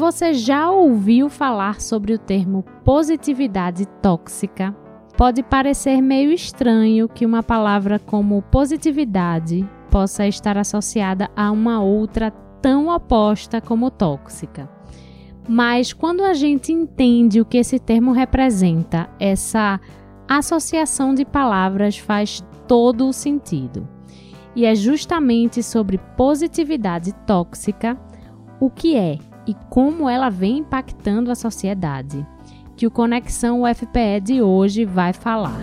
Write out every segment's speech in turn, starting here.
Você já ouviu falar sobre o termo positividade tóxica? Pode parecer meio estranho que uma palavra como positividade possa estar associada a uma outra tão oposta como tóxica. Mas quando a gente entende o que esse termo representa, essa associação de palavras faz todo o sentido. E é justamente sobre positividade tóxica, o que é e como ela vem impactando a sociedade, que o Conexão UFPE de hoje vai falar.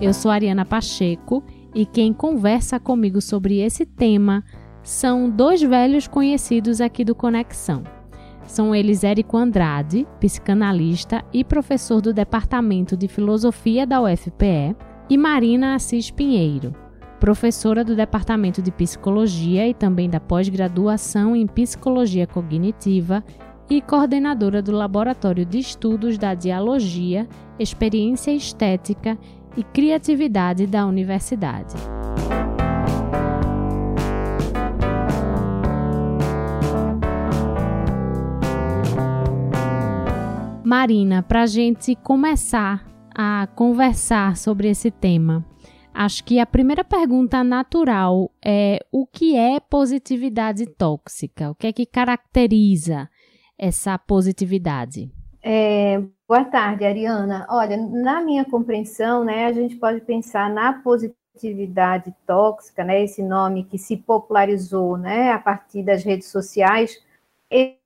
Eu sou Ariana Pacheco e quem conversa comigo sobre esse tema são dois velhos conhecidos aqui do Conexão. São eles Érico Andrade, psicanalista e professor do Departamento de Filosofia da UFPE, e Marina Assis Pinheiro, professora do Departamento de Psicologia e também da pós-graduação em Psicologia Cognitiva e coordenadora do Laboratório de Estudos da Dialogia, Experiência Estética e Criatividade da Universidade. Marina, para a gente começar a conversar sobre esse tema, acho que a primeira pergunta natural é o que é positividade tóxica? O que é que caracteriza essa positividade? É, boa tarde, Ariana. Olha, na minha compreensão, né, a gente pode pensar na positividade tóxica, né, esse nome que se popularizou, né, a partir das redes sociais,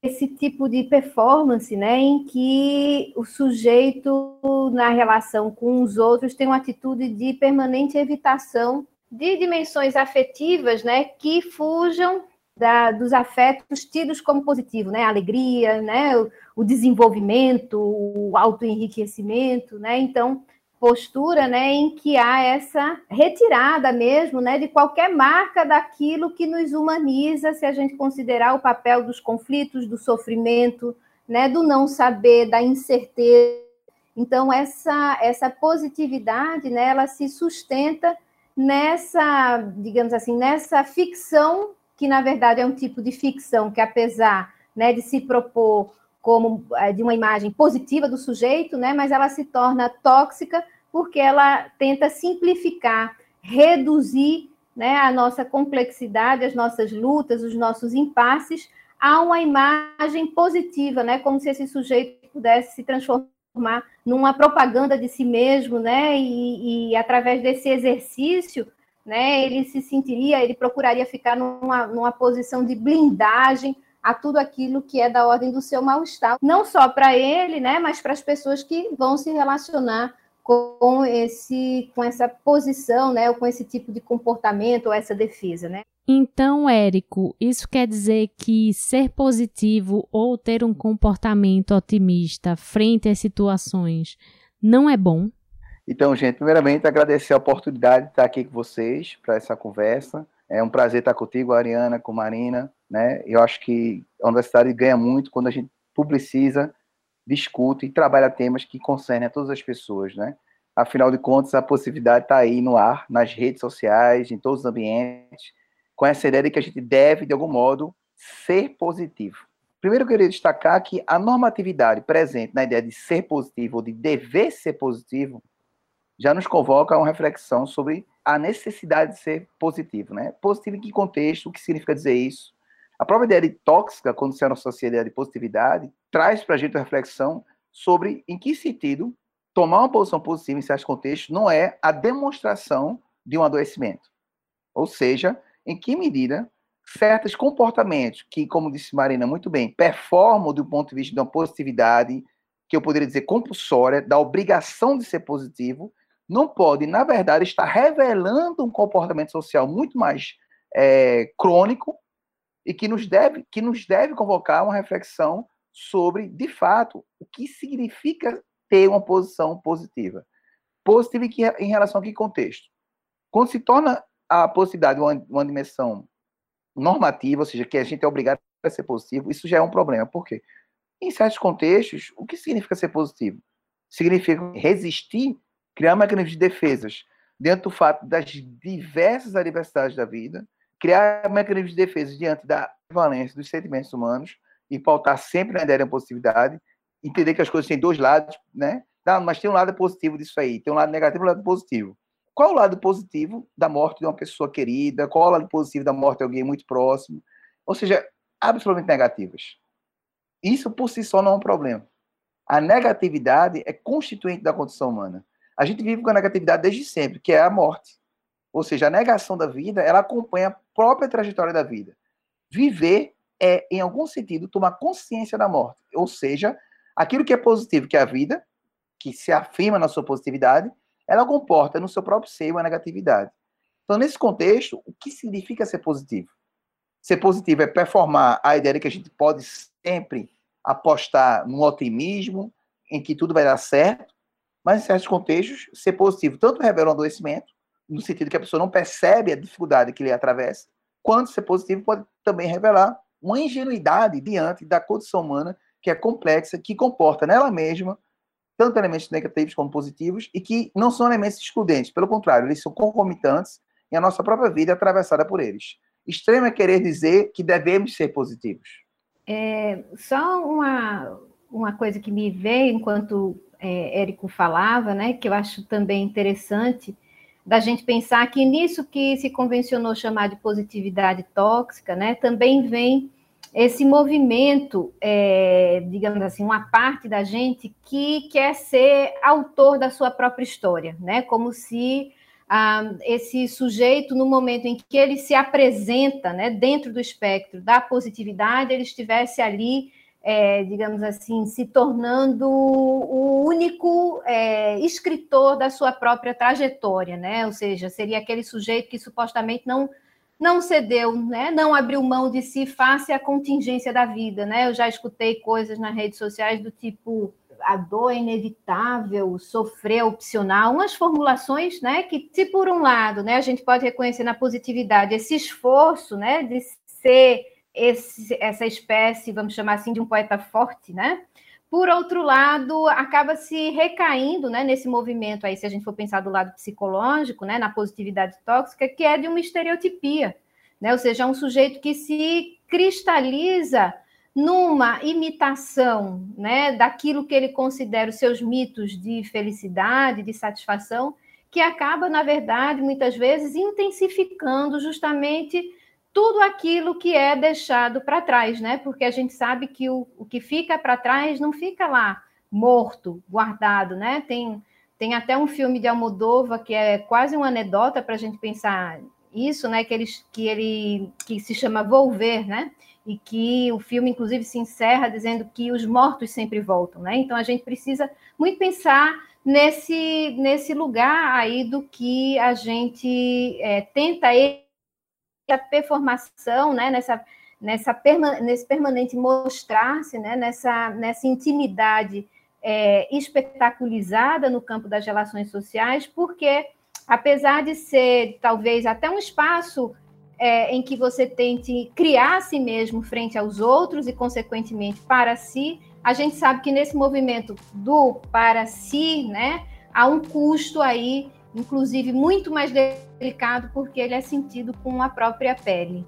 esse tipo de performance, né, em que o sujeito, na relação com os outros, tem uma atitude de permanente evitação de dimensões afetivas, né, que fujam da, dos afetos tidos como positivo, né, a alegria, né, o, o desenvolvimento, o autoenriquecimento, né, então postura, né, em que há essa retirada mesmo, né, de qualquer marca daquilo que nos humaniza, se a gente considerar o papel dos conflitos, do sofrimento, né, do não saber, da incerteza. Então essa essa positividade, né, ela se sustenta nessa, digamos assim, nessa ficção que na verdade é um tipo de ficção que apesar, né, de se propor como é, de uma imagem positiva do sujeito, né? Mas ela se torna tóxica porque ela tenta simplificar, reduzir, né, a nossa complexidade, as nossas lutas, os nossos impasses a uma imagem positiva, né? Como se esse sujeito pudesse se transformar numa propaganda de si mesmo, né? E, e através desse exercício, né? Ele se sentiria, ele procuraria ficar numa, numa posição de blindagem a tudo aquilo que é da ordem do seu mal-estar, não só para ele, né, mas para as pessoas que vão se relacionar com esse com essa posição, né, ou com esse tipo de comportamento ou essa defesa, né? Então, Érico, isso quer dizer que ser positivo ou ter um comportamento otimista frente às situações não é bom? Então, gente, primeiramente agradecer a oportunidade de estar aqui com vocês para essa conversa. É um prazer estar contigo, Ariana, com Marina, né? Eu acho que a universidade ganha muito quando a gente publiciza, discute e trabalha temas que concernem a todas as pessoas, né? Afinal de contas, a possibilidade está aí no ar, nas redes sociais, em todos os ambientes, com essa ideia de que a gente deve, de algum modo, ser positivo. Primeiro, eu queria destacar que a normatividade presente na ideia de ser positivo ou de dever ser positivo já nos convoca a uma reflexão sobre a necessidade de ser positivo, né? Positivo em que contexto? O que significa dizer isso? A própria ideia de tóxica, quando se associa a ideia de positividade, traz para a gente uma reflexão sobre em que sentido tomar uma posição positiva em certos contextos não é a demonstração de um adoecimento. Ou seja, em que medida certos comportamentos que, como disse Marina muito bem, performam do ponto de vista de uma positividade, que eu poderia dizer compulsória, da obrigação de ser positivo, não pode, na verdade, estar revelando um comportamento social muito mais é, crônico e que nos deve que nos deve convocar uma reflexão sobre, de fato, o que significa ter uma posição positiva. Positiva em relação a que contexto? Quando se torna a possibilidade uma, uma dimensão normativa, ou seja, que a gente é obrigado a ser positivo, isso já é um problema. Por quê? Em certos contextos, o que significa ser positivo? Significa resistir, criar mecanismos de defesas diante do fato das diversas adversidades da vida, criar mecanismos de defesa diante da valência dos sentimentos humanos e pautar sempre na ideia da positividade, entender que as coisas têm dois lados, né? Não, mas tem um lado positivo disso aí, tem um lado negativo e um lado positivo. Qual o lado positivo da morte de uma pessoa querida? Qual o lado positivo da morte de alguém muito próximo? Ou seja, absolutamente negativas. Isso por si só não é um problema. A negatividade é constituinte da condição humana. A gente vive com a negatividade desde sempre, que é a morte. Ou seja, a negação da vida, ela acompanha a própria trajetória da vida. Viver é, em algum sentido, tomar consciência da morte. Ou seja, aquilo que é positivo, que é a vida, que se afirma na sua positividade, ela comporta no seu próprio seio a negatividade. Então, nesse contexto, o que significa ser positivo? Ser positivo é performar a ideia de que a gente pode sempre apostar no otimismo, em que tudo vai dar certo, mas em certos contextos, ser positivo tanto revela um adoecimento, no sentido que a pessoa não percebe a dificuldade que ele atravessa, quanto ser positivo pode também revelar uma ingenuidade diante da condição humana que é complexa, que comporta nela mesma tanto elementos negativos como positivos e que não são elementos excludentes, pelo contrário, eles são concomitantes e a nossa própria vida é atravessada por eles. Extremo é querer dizer que devemos ser positivos. É, só uma, uma coisa que me veio enquanto é, Érico falava, né, que eu acho também interessante, da gente pensar que nisso que se convencionou chamar de positividade tóxica, né, também vem esse movimento, é, digamos assim, uma parte da gente que quer ser autor da sua própria história, né, como se ah, esse sujeito, no momento em que ele se apresenta, né, dentro do espectro da positividade, ele estivesse ali é, digamos assim, se tornando o único é, escritor da sua própria trajetória, né? Ou seja, seria aquele sujeito que supostamente não não cedeu, né? Não abriu mão de si face à contingência da vida, né? Eu já escutei coisas nas redes sociais do tipo a dor é inevitável, sofrer é opcional, umas formulações, né, que se por um lado, né, a gente pode reconhecer na positividade esse esforço, né, de ser esse, essa espécie, vamos chamar assim, de um poeta forte, né? Por outro lado, acaba se recaindo né, nesse movimento aí, se a gente for pensar do lado psicológico, né, na positividade tóxica, que é de uma estereotipia, né? ou seja, um sujeito que se cristaliza numa imitação né, daquilo que ele considera os seus mitos de felicidade, de satisfação, que acaba, na verdade, muitas vezes intensificando justamente tudo aquilo que é deixado para trás, né? Porque a gente sabe que o, o que fica para trás não fica lá morto, guardado, né? Tem, tem até um filme de Almodova que é quase uma anedota para a gente pensar isso, né? Que ele, que ele que se chama Volver, né? E que o filme, inclusive, se encerra dizendo que os mortos sempre voltam, né? Então a gente precisa muito pensar nesse, nesse lugar aí do que a gente é, tenta performação, né, nessa, nessa perma, nesse permanente mostrar-se, né, nessa, nessa intimidade é, espetaculizada no campo das relações sociais, porque, apesar de ser talvez até um espaço é, em que você tente criar a si mesmo frente aos outros e, consequentemente, para si, a gente sabe que nesse movimento do para si, né, há um custo aí inclusive muito mais delicado porque ele é sentido com a própria pele.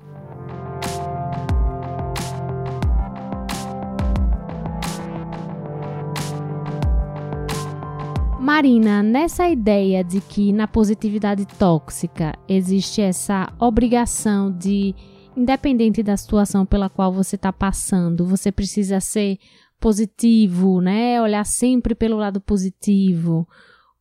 Marina, nessa ideia de que na positividade tóxica existe essa obrigação de, independente da situação pela qual você está passando, você precisa ser positivo, né? Olhar sempre pelo lado positivo.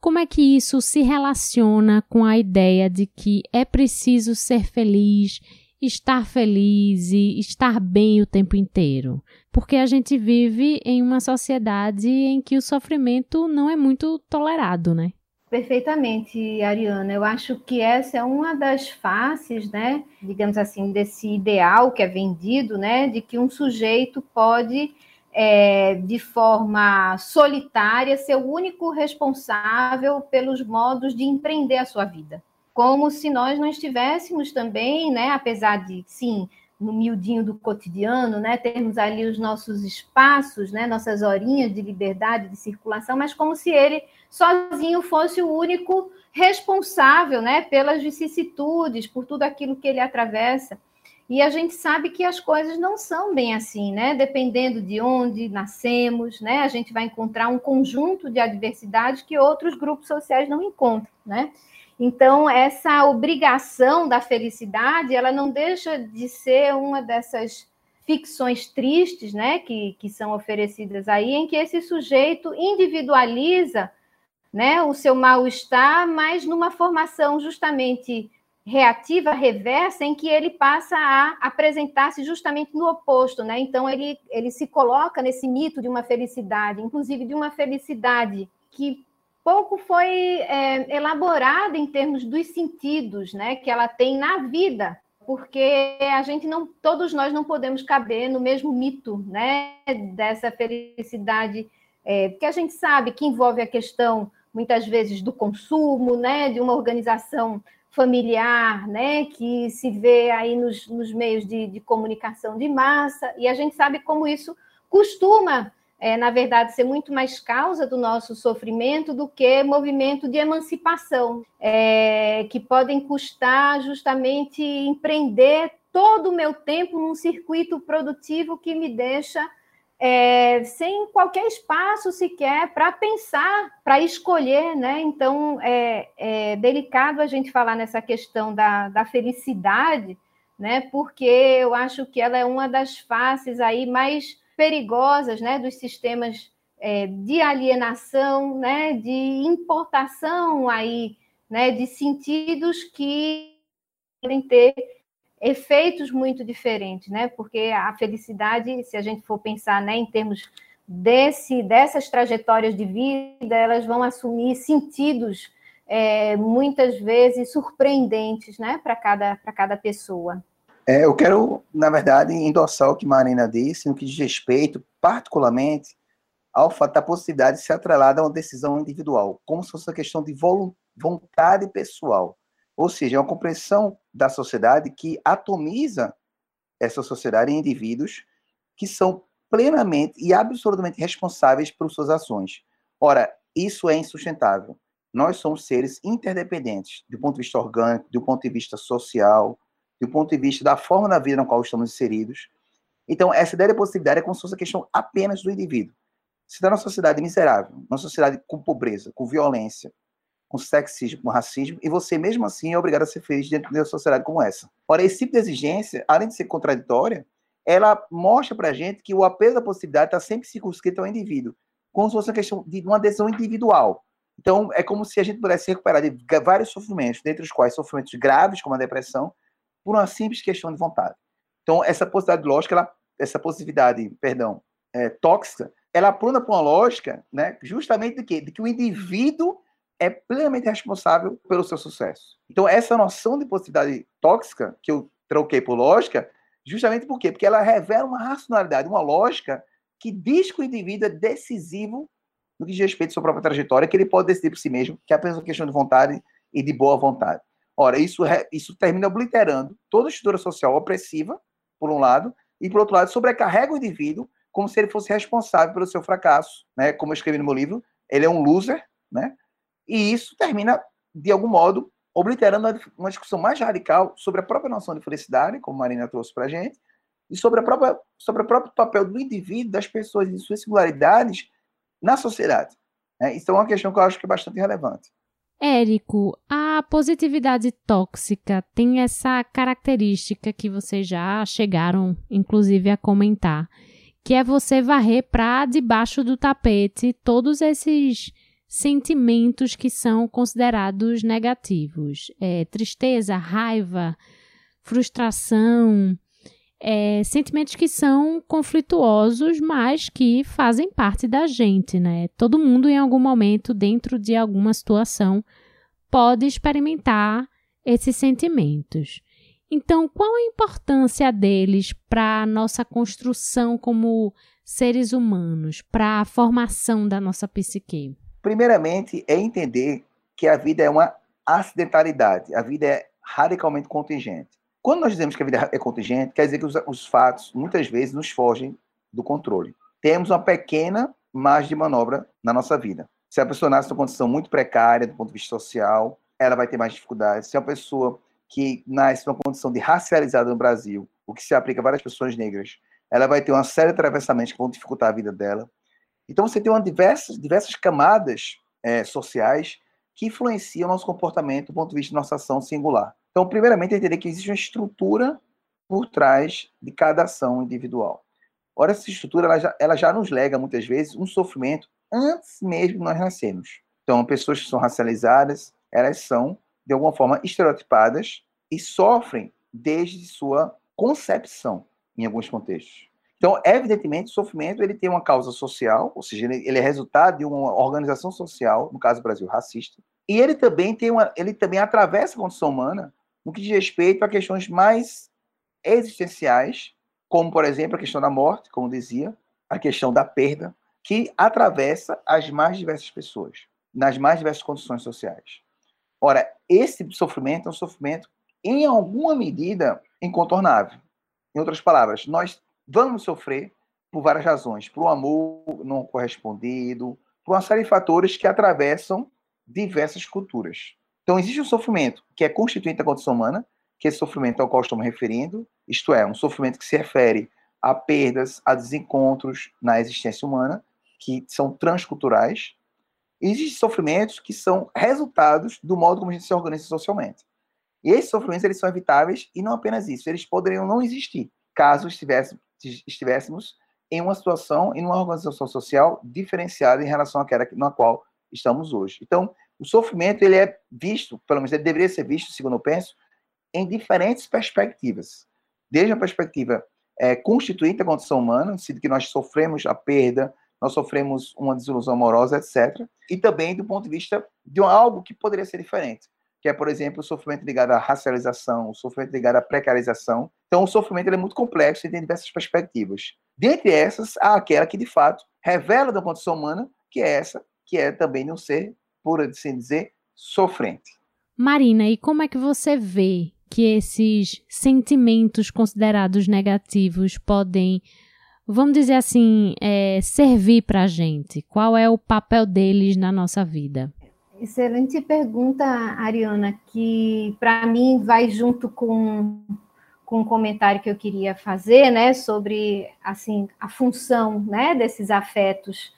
Como é que isso se relaciona com a ideia de que é preciso ser feliz, estar feliz e estar bem o tempo inteiro? Porque a gente vive em uma sociedade em que o sofrimento não é muito tolerado, né? Perfeitamente, Ariana. Eu acho que essa é uma das faces, né, digamos assim, desse ideal que é vendido, né, de que um sujeito pode é, de forma solitária, ser o único responsável pelos modos de empreender a sua vida. Como se nós não estivéssemos também, né, apesar de, sim, no miudinho do cotidiano, né? Termos ali os nossos espaços, né? Nossas horinhas de liberdade de circulação, mas como se ele sozinho fosse o único responsável, né? Pelas vicissitudes, por tudo aquilo que ele atravessa. E a gente sabe que as coisas não são bem assim, né? Dependendo de onde nascemos, né? A gente vai encontrar um conjunto de adversidades que outros grupos sociais não encontram, né? Então, essa obrigação da felicidade, ela não deixa de ser uma dessas ficções tristes, né, que, que são oferecidas aí, em que esse sujeito individualiza, né, o seu mal-estar, mas numa formação justamente reativa, reversa, em que ele passa a apresentar-se justamente no oposto, né? Então ele, ele se coloca nesse mito de uma felicidade, inclusive de uma felicidade que pouco foi é, elaborada em termos dos sentidos, né? Que ela tem na vida, porque a gente não, todos nós não podemos caber no mesmo mito, né? Dessa felicidade, é, porque a gente sabe que envolve a questão muitas vezes do consumo, né? De uma organização familiar, né, que se vê aí nos, nos meios de, de, comunicação de massa, e a gente sabe como isso costuma, é, na verdade, ser muito mais causa do nosso sofrimento do que movimento de emancipação, é, que podem custar justamente empreender todo o meu tempo num circuito produtivo que me deixa é, sem qualquer espaço sequer para pensar, para escolher, né? Então é, é, delicado a gente falar nessa questão da, da felicidade, né? Porque eu acho que ela é uma das faces aí mais perigosas, né? Dos sistemas é, de alienação, né? De importação aí, né? De sentidos que podem ter efeitos muito diferentes, né? Porque a felicidade, se a gente for pensar, né, em termos desse dessas trajetórias de vida, elas vão assumir sentidos é, muitas vezes surpreendentes, né, para cada para cada pessoa. É, eu quero, na verdade, endossar o que Marina disse, no que diz respeito, particularmente, ao fato da possibilidade de ser atrelada a uma decisão individual, como se fosse uma questão de vontade pessoal. Ou seja, é uma compreensão da sociedade que atomiza essa sociedade em indivíduos que são plenamente e absolutamente responsáveis por suas ações. Ora, isso é insustentável. Nós somos seres interdependentes, do ponto de vista orgânico, do ponto de vista social, do ponto de vista da forma da vida na qual estamos inseridos. Então, essa ideia de possibilidade é como se fosse a questão apenas do indivíduo. Se está numa sociedade miserável, numa sociedade com pobreza, com violência, com sexismo, com racismo, e você mesmo assim é obrigado a ser feliz dentro de uma sociedade como essa. Ora, esse tipo de exigência, além de ser contraditória, ela mostra para a gente que o apelo da possibilidade está sempre circunscrito ao indivíduo, como se fosse uma questão de uma adesão individual. Então, é como se a gente pudesse se recuperar de vários sofrimentos, dentre os quais sofrimentos graves, como a depressão, por uma simples questão de vontade. Então, essa possibilidade lógica, ela, essa possibilidade, perdão, é, tóxica, ela aponta para uma lógica, né, justamente de que, de que o indivíduo é plenamente responsável pelo seu sucesso. Então, essa noção de possibilidade tóxica, que eu troquei por lógica, justamente por quê? Porque ela revela uma racionalidade, uma lógica que diz que o indivíduo é decisivo no que diz respeito à sua própria trajetória, que ele pode decidir por si mesmo, que é apenas uma questão de vontade e de boa vontade. Ora, isso, isso termina obliterando toda a estrutura social opressiva, por um lado, e, por outro lado, sobrecarrega o indivíduo como se ele fosse responsável pelo seu fracasso. Né? Como eu escrevi no meu livro, ele é um loser, né? E isso termina, de algum modo, obliterando uma discussão mais radical sobre a própria noção de felicidade, como a Marina trouxe para a gente, e sobre, a própria, sobre o próprio papel do indivíduo, das pessoas e suas singularidades na sociedade. Né? Isso é uma questão que eu acho que é bastante relevante. Érico, a positividade tóxica tem essa característica que vocês já chegaram, inclusive, a comentar, que é você varrer para debaixo do tapete todos esses sentimentos que são considerados negativos. É, tristeza, raiva, frustração, é, sentimentos que são conflituosos, mas que fazem parte da gente, né? Todo mundo, em algum momento, dentro de alguma situação, pode experimentar esses sentimentos. Então, qual a importância deles para a nossa construção como seres humanos, para a formação da nossa psique? Primeiramente, é entender que a vida é uma acidentalidade, a vida é radicalmente contingente. Quando nós dizemos que a vida é contingente, quer dizer que os, os fatos, muitas vezes, nos fogem do controle. Temos uma pequena margem de manobra na nossa vida. Se a pessoa nasce numa condição muito precária do ponto de vista social, ela vai ter mais dificuldades. Se é uma pessoa que nasce numa condição de racializada no Brasil, o que se aplica a várias pessoas negras, ela vai ter uma série de atravessamentos que vão dificultar a vida dela. Então você tem uma diversas, diversas camadas é, sociais que influenciam nosso comportamento do ponto de vista da nossa ação singular. Então, primeiramente, entender que existe uma estrutura por trás de cada ação individual. Ora, essa estrutura ela já, ela já nos lega, muitas vezes, um sofrimento antes mesmo de nós nascermos. Então, pessoas que são racializadas, elas são, de alguma forma, estereotipadas e sofrem desde sua concepção, em alguns contextos. Então, evidentemente, o sofrimento ele tem uma causa social, ou seja, ele, é resultado de uma organização social, no caso do Brasil, racista, e ele também tem uma, ele também atravessa a condição humana no que diz respeito a questões mais existenciais, como, por exemplo, a questão da morte, como dizia, a questão da perda, que atravessa as mais diversas pessoas, nas mais diversas condições sociais. Ora, esse sofrimento é um sofrimento, em alguma medida, incontornável. Em outras palavras, nós vamos sofrer por várias razões, por um amor não correspondido, por uma série de fatores que atravessam diversas culturas. Então, existe um sofrimento que é constituinte da condição humana, que esse sofrimento ao qual estamos referindo, isto é, um sofrimento que se refere a perdas, a desencontros na existência humana, que são transculturais. Existem sofrimentos que são resultados do modo como a gente se organiza socialmente. E esses sofrimentos eles são evitáveis e não apenas isso, eles poderiam não existir caso estivéssemos, estivéssemos em uma situação, em uma organização social diferenciada em relação àquela na qual estamos hoje. Então, o sofrimento ele é visto, pelo menos ele deveria ser visto, segundo eu penso, em diferentes perspectivas. Desde a perspectiva é, constituinte da condição humana, no sentido que nós sofremos a perda, nós sofremos uma desilusão amorosa, etc. E também do ponto de vista de algo que poderia ser diferente, que é, por exemplo, o sofrimento ligado à racialização, o sofrimento ligado à precarização. Então, o sofrimento é muito complexo e tem diversas perspectivas. Dentre essas, há aquela que, de fato, revela da condição humana, que é essa, que é também um ser por assim dizer, sofrente. Marina, e como é que você vê que esses sentimentos considerados negativos podem, vamos dizer assim, é, servir para a gente? Qual é o papel deles na nossa vida? Excelente pergunta, Ariana, que para mim vai junto com, com um comentário que eu queria fazer, né, sobre assim a função, né, desses afetos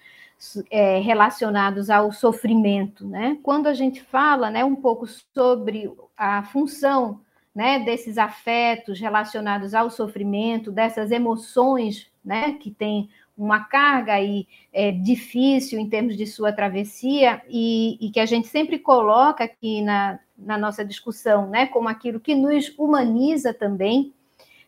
é, relacionados ao sofrimento, né? Quando a gente fala, né, um pouco sobre a função, né, desses afetos relacionados ao sofrimento, dessas emoções, né, que tem uma carga aí é, difícil em termos de sua travessia e, e, que a gente sempre coloca aqui na, na nossa discussão, né, como aquilo que nos humaniza também.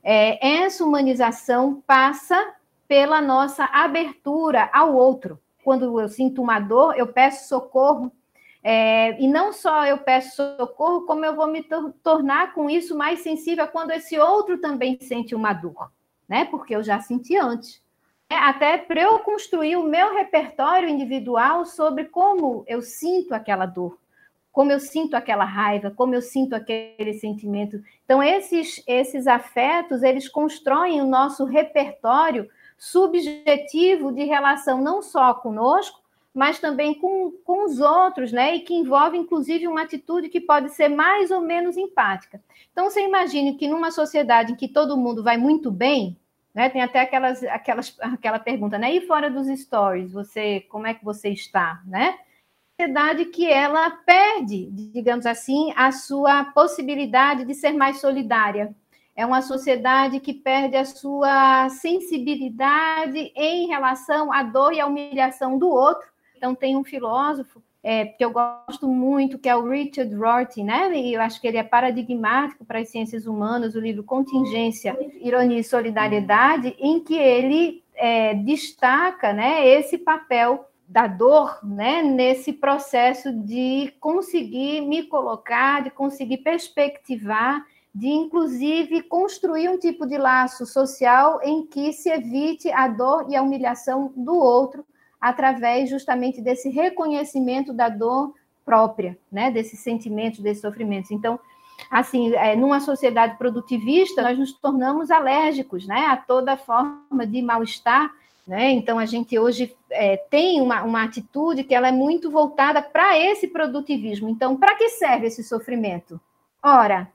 É, essa humanização passa pela nossa abertura ao outro, quando eu sinto uma dor, eu peço socorro. É, e não só eu peço socorro, como eu vou me tor tornar com isso mais sensível quando esse outro também sente uma dor, né? Porque eu já senti antes. É, até para eu construir o meu repertório individual sobre como eu sinto aquela dor, como eu sinto aquela raiva, como eu sinto aquele sentimento. Então, esses, esses afetos, eles constroem o nosso repertório subjetivo de relação não só conosco, mas também com, com os outros, né? E que envolve, inclusive, uma atitude que pode ser mais ou menos empática. Então, você imagine que numa sociedade em que todo mundo vai muito bem, né? Tem até aquelas, aquelas, aquela pergunta, né? E fora dos stories, você, como é que você está, né? Sociedade que ela perde, digamos assim, a sua possibilidade de ser mais solidária, é uma sociedade que perde a sua sensibilidade em relação à dor e à humilhação do outro. Então, tem um filósofo é, que eu gosto muito, que é o Richard Rorty, né? E eu acho que ele é paradigmático para as ciências humanas, o livro Contingência, Ironia e Solidariedade, em que ele é, destaca né, esse papel da dor, né, nesse processo de conseguir me colocar, de conseguir perspectivar de inclusive construir um tipo de laço social em que se evite a dor e a humilhação do outro através justamente desse reconhecimento da dor própria, né, desses sentimentos, desses sofrimentos. Então, assim, é, numa sociedade produtivista, nós nos tornamos alérgicos, né, a toda forma de mal-estar, né? Então a gente hoje é, tem uma, uma atitude que ela é muito voltada para esse produtivismo. Então, para que serve esse sofrimento? Ora,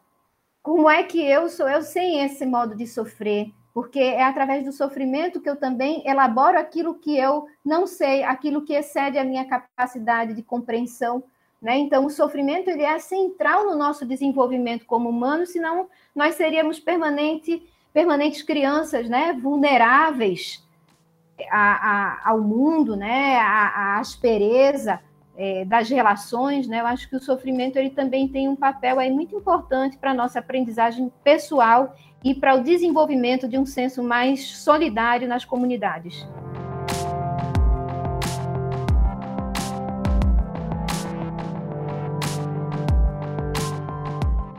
como é que eu sou eu sem esse modo de sofrer? Porque é através do sofrimento que eu também elaboro aquilo que eu não sei, aquilo que excede a minha capacidade de compreensão. Né? Então, o sofrimento ele é central no nosso desenvolvimento como humano, senão nós seríamos permanente, permanentes crianças né? vulneráveis a, a, ao mundo, né? a aspereza é, das relações. Né? Eu acho que o sofrimento ele também tem um papel aí muito importante para a nossa aprendizagem pessoal e para o desenvolvimento de um senso mais solidário nas comunidades.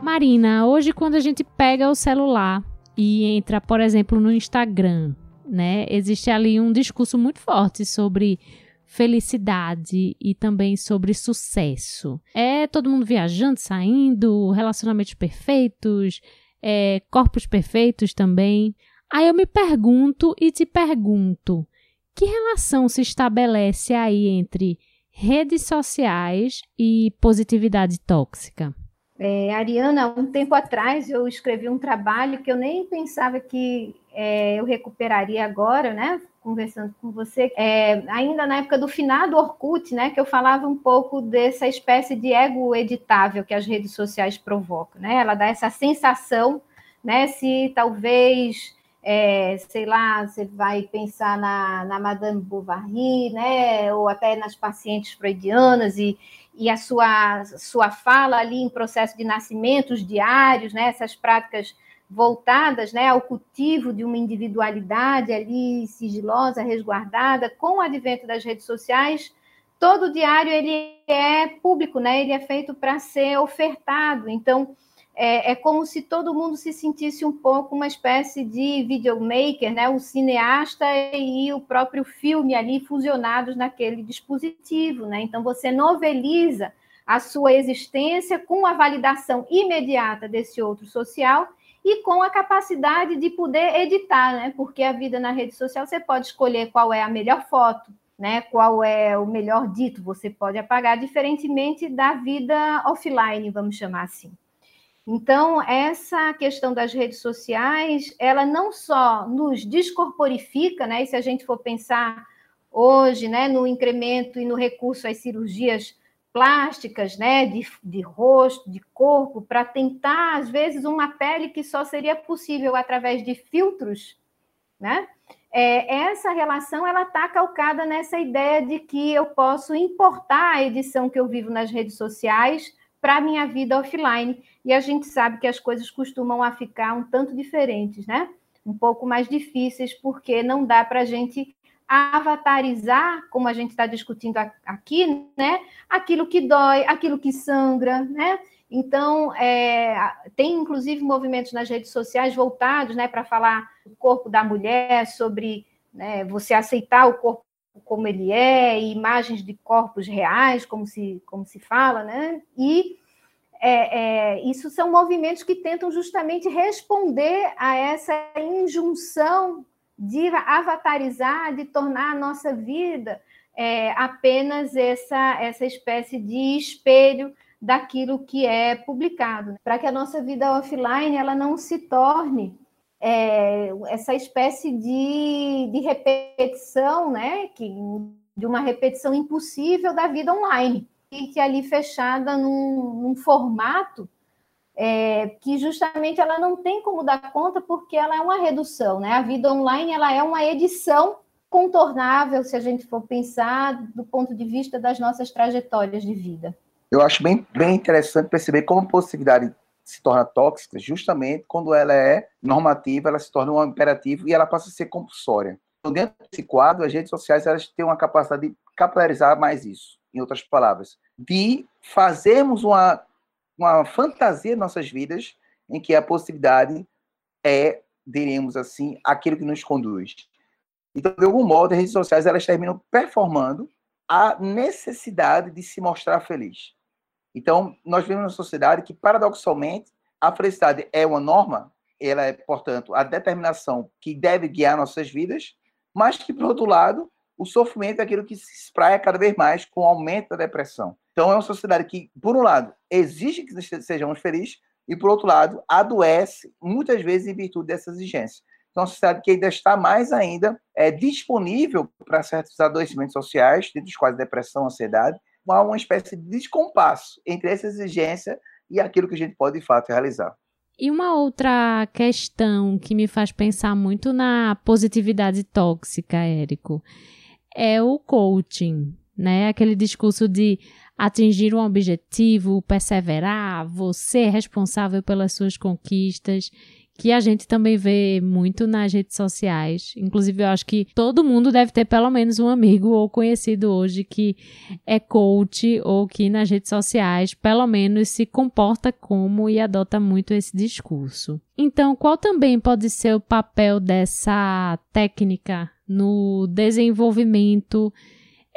Marina, hoje quando a gente pega o celular e entra, por exemplo, no Instagram, né, existe ali um discurso muito forte sobre felicidade e também sobre sucesso. É todo mundo viajando, saindo, relacionamentos perfeitos, é, corpos perfeitos também. Aí eu me pergunto e te pergunto: que relação se estabelece aí entre redes sociais e positividade tóxica? É, Ariana, um tempo atrás eu escrevi um trabalho que eu nem pensava que é, eu recuperaria agora, né? Conversando com você, é, ainda na época do finado Orkut, né? Que eu falava um pouco dessa espécie de ego editável que as redes sociais provocam, né? Ela dá essa sensação, né? Se talvez é, sei lá, você vai pensar na, na Madame Bovary, né, ou até nas pacientes freudianas, e, e a sua, sua fala ali em processo de nascimentos diários, né, essas práticas voltadas né, ao cultivo de uma individualidade ali sigilosa, resguardada, com o advento das redes sociais, todo diário ele é público, né, ele é feito para ser ofertado, então é, é, como se todo mundo se sentisse um pouco uma espécie de videomaker, né? o cineasta e o próprio filme ali fusionados naquele dispositivo. Né? Então, você noveliza a sua existência com a validação imediata desse outro social e com a capacidade de poder editar, né? porque a vida na rede social você pode escolher qual é a melhor foto, né? qual é o melhor dito, você pode apagar, diferentemente da vida offline, vamos chamar assim. Então, essa questão das redes sociais, ela não só nos descorporifica, né? E se a gente for pensar hoje, né, no incremento e no recurso às cirurgias plásticas, né, de, de rosto, de corpo, para tentar, às vezes, uma pele que só seria possível através de filtros, né? É, essa relação ela está calcada nessa ideia de que eu posso importar a edição que eu vivo nas redes sociais para a minha vida offline. E a gente sabe que as coisas costumam ficar um tanto diferentes, né? Um pouco mais difíceis, porque não dá para a gente avatarizar, como a gente está discutindo aqui, né? Aquilo que dói, aquilo que sangra, né? Então, é, tem inclusive movimentos nas redes sociais voltados né, para falar do corpo da mulher, sobre né, você aceitar o corpo como ele é, e imagens de corpos reais, como se, como se fala, né? E é, é, isso são movimentos que tentam justamente responder a essa injunção de avatarizar, de tornar a nossa vida é, apenas essa, essa espécie de espelho daquilo que é publicado, para que a nossa vida offline ela não se torne é, essa espécie de, de repetição, né, que, de uma repetição impossível da vida online, e que ali fechada num, num formato é, que justamente ela não tem como dar conta porque ela é uma redução, né? A vida online ela é uma edição contornável se a gente for pensar do ponto de vista das nossas trajetórias de vida. Eu acho bem, bem interessante perceber como a possibilidade se torna tóxica justamente quando ela é normativa, ela se torna um imperativo e ela passa a ser compulsória. Então, dentro desse quadro, as redes sociais elas têm uma capacidade de capilarizar mais isso, em outras palavras, de fazermos uma, uma fantasia em nossas vidas em que a possibilidade é, diremos assim, aquilo que nos conduz. Então, de algum modo, as redes sociais elas terminam performando a necessidade de se mostrar feliz. Então, nós vivemos uma sociedade que, paradoxalmente, a felicidade é uma norma, ela é, portanto, a determinação que deve guiar nossas vidas, mas que, por outro lado, o sofrimento é aquilo que se espraia cada vez mais com o aumento da depressão. Então, é uma sociedade que, por um lado, exige que sejamos felizes, e, por outro lado, adoece muitas vezes em virtude dessas exigências. Então, é uma sociedade que ainda está mais ainda é, disponível para certos adoecimentos sociais, dentre os quais depressão, ansiedade, há uma espécie de descompasso entre essa exigência e aquilo que a gente pode, de fato, realizar. E uma outra questão que me faz pensar muito na positividade tóxica, Érico, é o coaching, né? Aquele discurso de atingir um objetivo, perseverar, você é responsável pelas suas conquistas que a gente também vê muito nas redes sociais. Inclusive, eu acho que todo mundo deve ter pelo menos um amigo ou conhecido hoje que é coach ou que nas redes sociais, pelo menos, se comporta como e adota muito esse discurso. Então, qual também pode ser o papel dessa técnica no desenvolvimento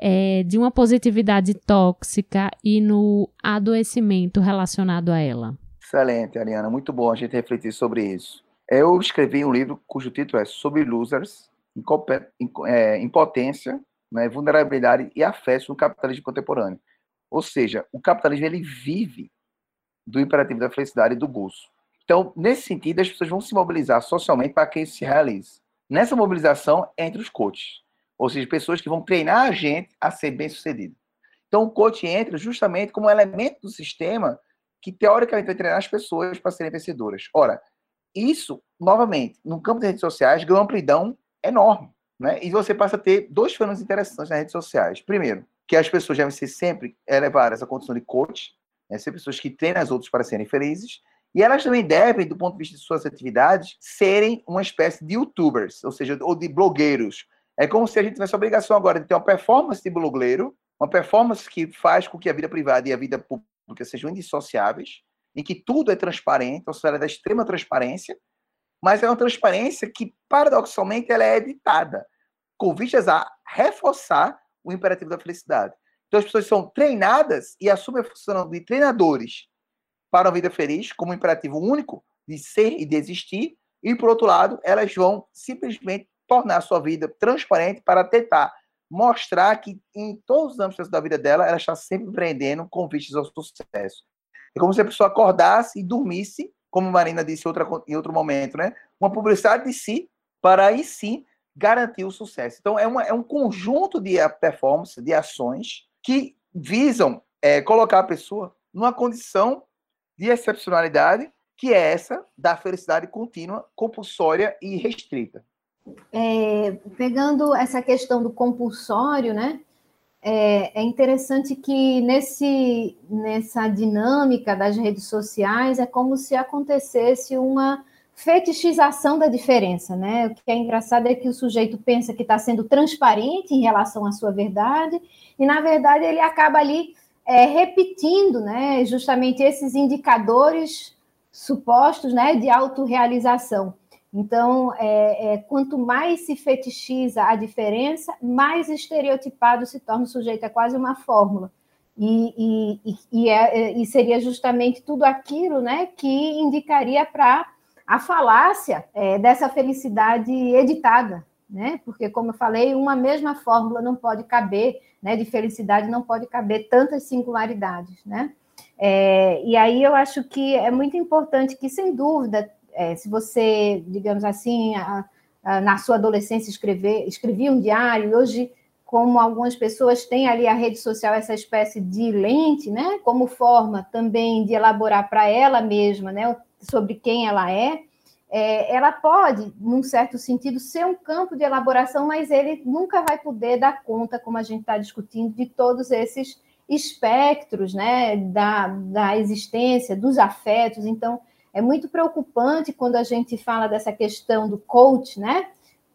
é, de uma positividade tóxica e no adoecimento relacionado a ela? Excelente, Ariana. Muito bom a gente refletir sobre isso. Eu escrevi um livro cujo título é Sobre Losers, é, Impotência, né, Vulnerabilidade e Afeto no Capitalismo Contemporâneo. Ou seja, o capitalismo ele vive do imperativo da felicidade e do gozo. Então, nesse sentido, as pessoas vão se mobilizar socialmente para que isso se realize. Nessa mobilização, entre os coaches, ou seja, pessoas que vão treinar a gente a ser bem-sucedido. Então, o coach entra justamente como elemento do sistema que teoricamente vai treinar as pessoas para serem vencedoras. Ora, isso, novamente, no campo das redes sociais, ganha uma amplidão enorme. Né? E você passa a ter dois fenômenos interessantes nas redes sociais. Primeiro, que as pessoas devem ser sempre elevadas à condição de coach, né? ser pessoas que treinam as outras para serem felizes, e elas também devem, do ponto de vista de suas atividades, serem uma espécie de youtubers, ou seja, ou de blogueiros. É como se a gente tivesse a obrigação agora de ter uma performance de blogueiro, uma performance que faz com que a vida privada e a vida pública sejam indissociáveis, em que tudo é transparente, ou seja, é da extrema transparência, mas é uma transparência que, paradoxalmente, ela é editada, com vistas a reforçar o imperativo da felicidade. Então, as pessoas são treinadas e assumem a função de treinadores para uma vida feliz, como um imperativo único de ser e de existir, e, por outro lado, elas vão simplesmente tornar a sua vida transparente para tentar mostrar que em todos os âmbitos da vida dela, ela está sempre empreendendo com vistas ao sucesso. É como se a pessoa acordasse e dormisse, como Marina disse em, outro momento, né? Uma publicidade de si, para aí sim garantir o sucesso. Então, é, uma, é um conjunto de performance, de ações, que visam é, colocar a pessoa numa condição de excepcionalidade, que é essa da felicidade contínua, compulsória e restrita é, pegando essa questão do compulsório, né? É, é, interessante que nesse, nessa dinâmica das redes sociais é como se acontecesse uma fetichização da diferença, né? O que é engraçado é que o sujeito pensa que está sendo transparente em relação à sua verdade, e na verdade ele acaba ali é, repetindo, né? Justamente esses indicadores supostos, né? De autorrealização. Então, é, é, quanto mais se fetichiza a diferença, mais estereotipado se torna o sujeito. É quase uma fórmula. E, e, e, é, e seria justamente tudo aquilo né, que indicaria para a falácia é, dessa felicidade editada. Né? Porque, como eu falei, uma mesma fórmula não pode caber, né, de felicidade não pode caber tantas singularidades. Né? É, e aí eu acho que é muito importante que, sem dúvida, é, se você, digamos assim, a, a, na sua adolescência escrever, escrevia um diário, e hoje, como algumas pessoas têm ali a rede social, essa espécie de lente, né, como forma também de elaborar para ela mesma, né, sobre quem ela é, é, ela pode, num certo sentido, ser um campo de elaboração, mas ele nunca vai poder dar conta, como a gente está discutindo, de todos esses espectros né, da, da existência, dos afetos. Então, é muito preocupante quando a gente fala dessa questão do coach, né?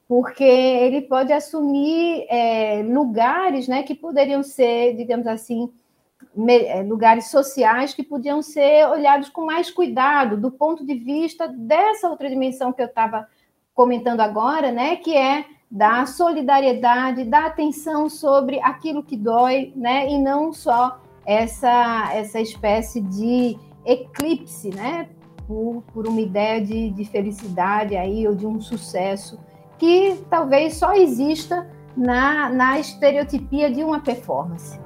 Porque ele pode assumir é, lugares, né, que poderiam ser, digamos assim, é, lugares sociais que podiam ser olhados com mais cuidado do ponto de vista dessa outra dimensão que eu estava comentando agora, né, que é da solidariedade, da atenção sobre aquilo que dói, né, e não só essa, essa espécie de eclipse, né? Por, por uma ideia de, de felicidade aí ou de um sucesso que talvez só exista na, na estereotipia de uma performance.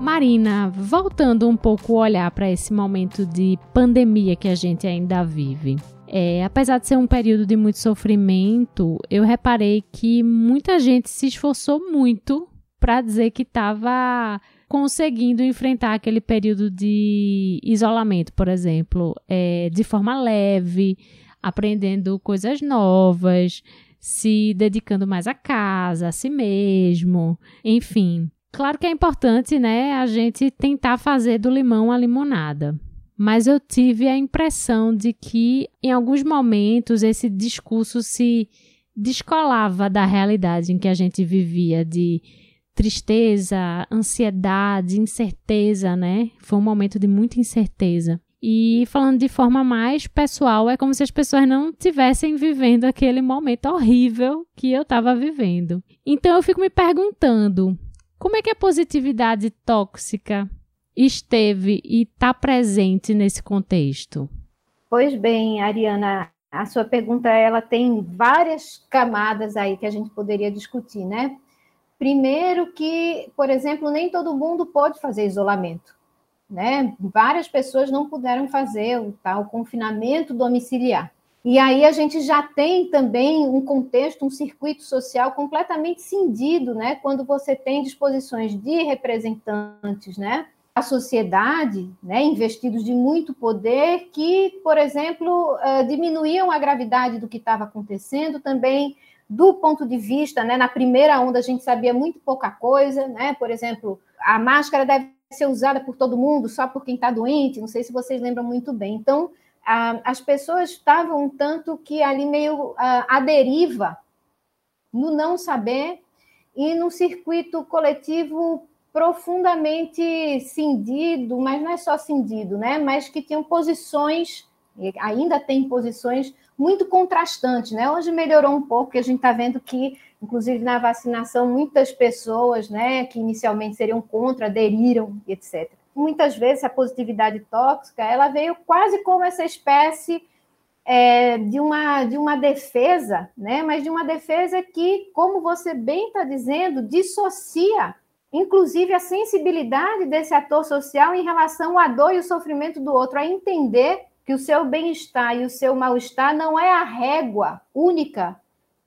Marina, voltando um pouco o olhar para esse momento de pandemia que a gente ainda vive. É, apesar de ser um período de muito sofrimento, eu reparei que muita gente se esforçou muito para dizer que estava conseguindo enfrentar aquele período de isolamento, por exemplo, é, de forma leve, aprendendo coisas novas, se dedicando mais à casa, a si mesmo, enfim. Claro que é importante, né, a gente tentar fazer do limão a limonada. Mas eu tive a impressão de que, em alguns momentos, esse discurso se descolava da realidade em que a gente vivia, de tristeza, ansiedade, incerteza, né? Foi um momento de muita incerteza. E falando de forma mais pessoal, é como se as pessoas não estivessem vivendo aquele momento horrível que eu estava vivendo. Então eu fico me perguntando: como é que a positividade tóxica esteve e está presente nesse contexto? Pois bem, Ariana, a sua pergunta ela tem várias camadas aí que a gente poderia discutir, né? Primeiro que, por exemplo, nem todo mundo pode fazer isolamento, né? Várias pessoas não puderam fazer o tal confinamento domiciliar. E aí a gente já tem também um contexto, um circuito social completamente cindido, né? Quando você tem disposições de representantes, né? A sociedade, né, investidos de muito poder, que, por exemplo, eh, diminuíam a gravidade do que estava acontecendo, também do ponto de vista, né, na primeira onda a gente sabia muito pouca coisa, né? Por exemplo, a máscara deve ser usada por todo mundo, só por quem está doente, não sei se vocês lembram muito bem. Então, as pessoas estavam um tanto que ali meio a deriva, no não saber e no circuito coletivo profundamente cindido, mas não é só cindido, né? Mas que tinham posições, ainda tem posições muito contrastante, né? Hoje melhorou um pouco, porque a gente está vendo que, inclusive na vacinação, muitas pessoas, né, que inicialmente seriam contra, aderiram, etc. Muitas vezes a positividade tóxica, ela veio quase como essa espécie é, de, uma, de uma defesa, né? Mas de uma defesa que, como você bem está dizendo, dissocia, inclusive a sensibilidade desse ator social em relação à dor e o sofrimento do outro, a entender que o seu bem-estar e o seu mal-estar não é a régua única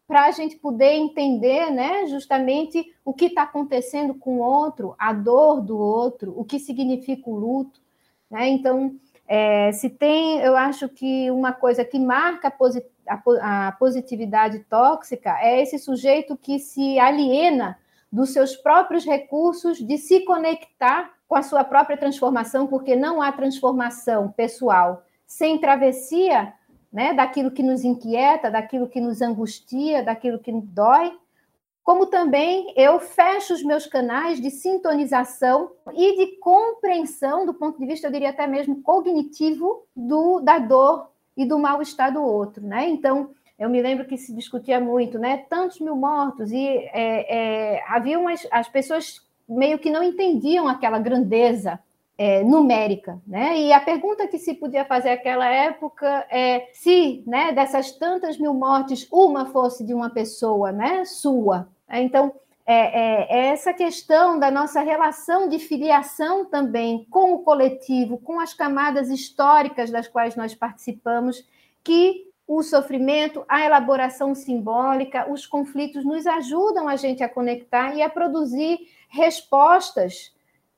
para a gente poder entender, né, justamente o que está acontecendo com o outro, a dor do outro, o que significa o luto, né? Então, é, se tem, eu acho que uma coisa que marca a positividade tóxica é esse sujeito que se aliena dos seus próprios recursos de se conectar com a sua própria transformação, porque não há transformação pessoal sem travessia né, daquilo que nos inquieta, daquilo que nos angustia, daquilo que dói, como também eu fecho os meus canais de sintonização e de compreensão do ponto de vista, eu diria até mesmo cognitivo, do, da dor e do mal-estar do outro. Né? Então, eu me lembro que se discutia muito, né? Tantos mil mortos, e é, é, havia umas, as pessoas meio que não entendiam aquela grandeza é, numérica, né? E a pergunta que se podia fazer naquela época é se, né, dessas tantas mil mortes, uma fosse de uma pessoa, né, sua. Então, é, é, é, essa questão da nossa relação de filiação também com o coletivo, com as camadas históricas das quais nós participamos, que o sofrimento, a elaboração simbólica, os conflitos nos ajudam a gente a conectar e a produzir respostas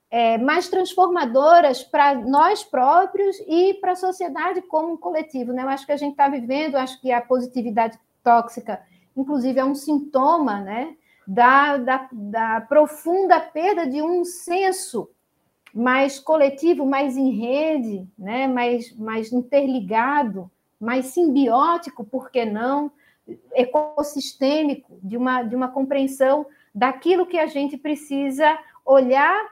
é, mais transformadoras para nós próprios e para a sociedade como um coletivo. Né? Eu acho que a gente está vivendo, acho que a positividade tóxica, inclusive, é um sintoma né, da, da, da profunda perda de um senso mais coletivo, mais em rede, né, mais, mais interligado, mais simbiótico, por que não, ecossistêmico, de uma, de uma compreensão daquilo que a gente precisa olhar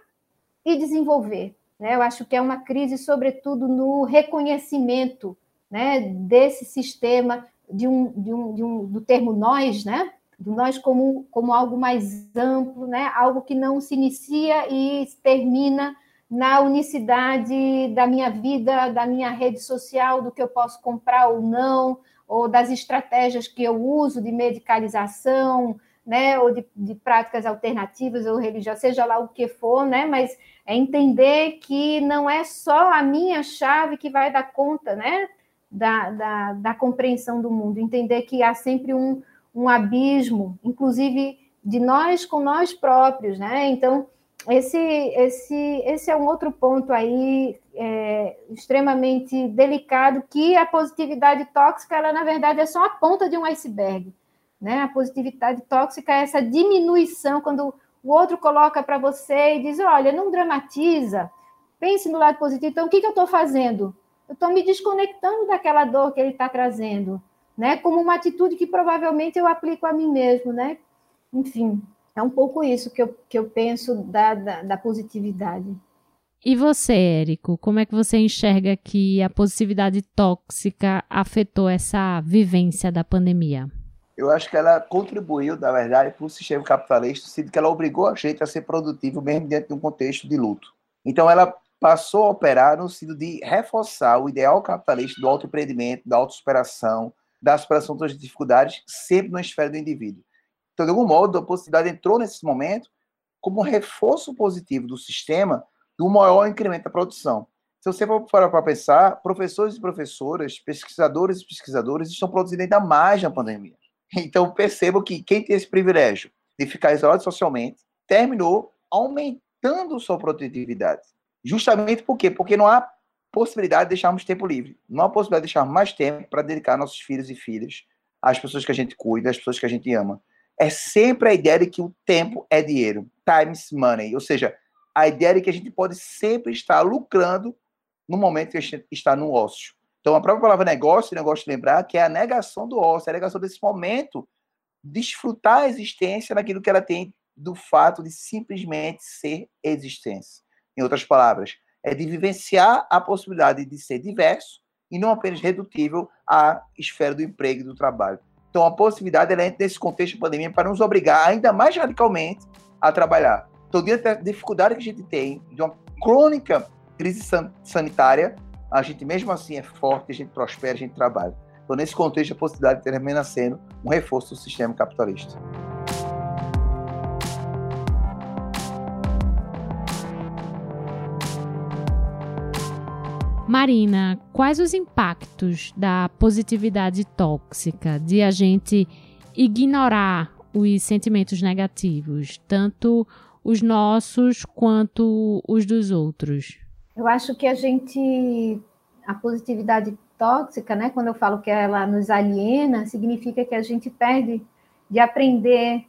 e desenvolver. Né? Eu acho que é uma crise, sobretudo, no reconhecimento né, desse sistema de um, de um, de um, do termo nós, né? Do nós como, como algo mais amplo, né? Algo que não se inicia e termina na unicidade da minha vida, da minha rede social, do que eu posso comprar ou não, ou das estratégias que eu uso de medicalização, né, ou de, de práticas alternativas ou religiosas, seja lá o que for, né, mas é entender que não é só a minha chave que vai dar conta, né, da, da, da compreensão do mundo, entender que há sempre um, um abismo, inclusive de nós com nós próprios, né, então esse, esse, esse é um outro ponto aí é, extremamente delicado, que a positividade tóxica, ela na verdade é só a ponta de um iceberg. Né? A positividade tóxica é essa diminuição, quando o outro coloca para você e diz, olha, não dramatiza, pense no lado positivo. Então, o que, que eu estou fazendo? Eu estou me desconectando daquela dor que ele está trazendo, né? Como uma atitude que provavelmente eu aplico a mim mesmo, né? Enfim, é um pouco isso que eu, que eu penso da, da, da positividade. E você, Érico, como é que você enxerga que a positividade tóxica afetou essa vivência da pandemia? Eu acho que ela contribuiu, na verdade, para o sistema capitalista, sendo que ela obrigou a gente a ser produtivo mesmo dentro de um contexto de luto. Então, ela passou a operar no sentido de reforçar o ideal capitalista do autoempreendimento, da autossuperação, da superação das dificuldades, sempre na esfera do indivíduo. Então, de algum modo, a possibilidade entrou nesse momento como um reforço positivo do sistema do maior incremento da produção. Se você for para pensar, professores e professoras, pesquisadores e pesquisadores estão produzindo ainda mais na pandemia. Então, percebo que quem tem esse privilégio de ficar isolado socialmente terminou aumentando sua produtividade. Justamente por quê? Porque não há possibilidade de deixarmos tempo livre. Não há possibilidade de deixarmos mais tempo para dedicar nossos filhos e filhas às pessoas que a gente cuida, às pessoas que a gente ama é sempre a ideia de que o tempo é dinheiro, times money, ou seja, a ideia de que a gente pode sempre estar lucrando no momento que a gente está no ócio. Então, a própria palavra negócio, gosto de lembrar que é a negação do ócio, é a negação desse momento, desfrutar a existência naquilo que ela tem do fato de simplesmente ser existência. Em outras palavras, é de vivenciar a possibilidade de ser diverso e não apenas redutível à esfera do emprego e do trabalho. Então, a possibilidade ela entra nesse contexto de pandemia para nos obrigar ainda mais radicalmente a trabalhar. Então, diante da dificuldade que a gente tem, de uma crônica crise sanitária, a gente mesmo assim é forte, a gente prospera, a gente trabalha. Então, nesse contexto, a possibilidade termina sendo um reforço do sistema capitalista. Marina, quais os impactos da positividade tóxica, de a gente ignorar os sentimentos negativos, tanto os nossos quanto os dos outros? Eu acho que a gente, a positividade tóxica, né, quando eu falo que ela nos aliena, significa que a gente perde de aprender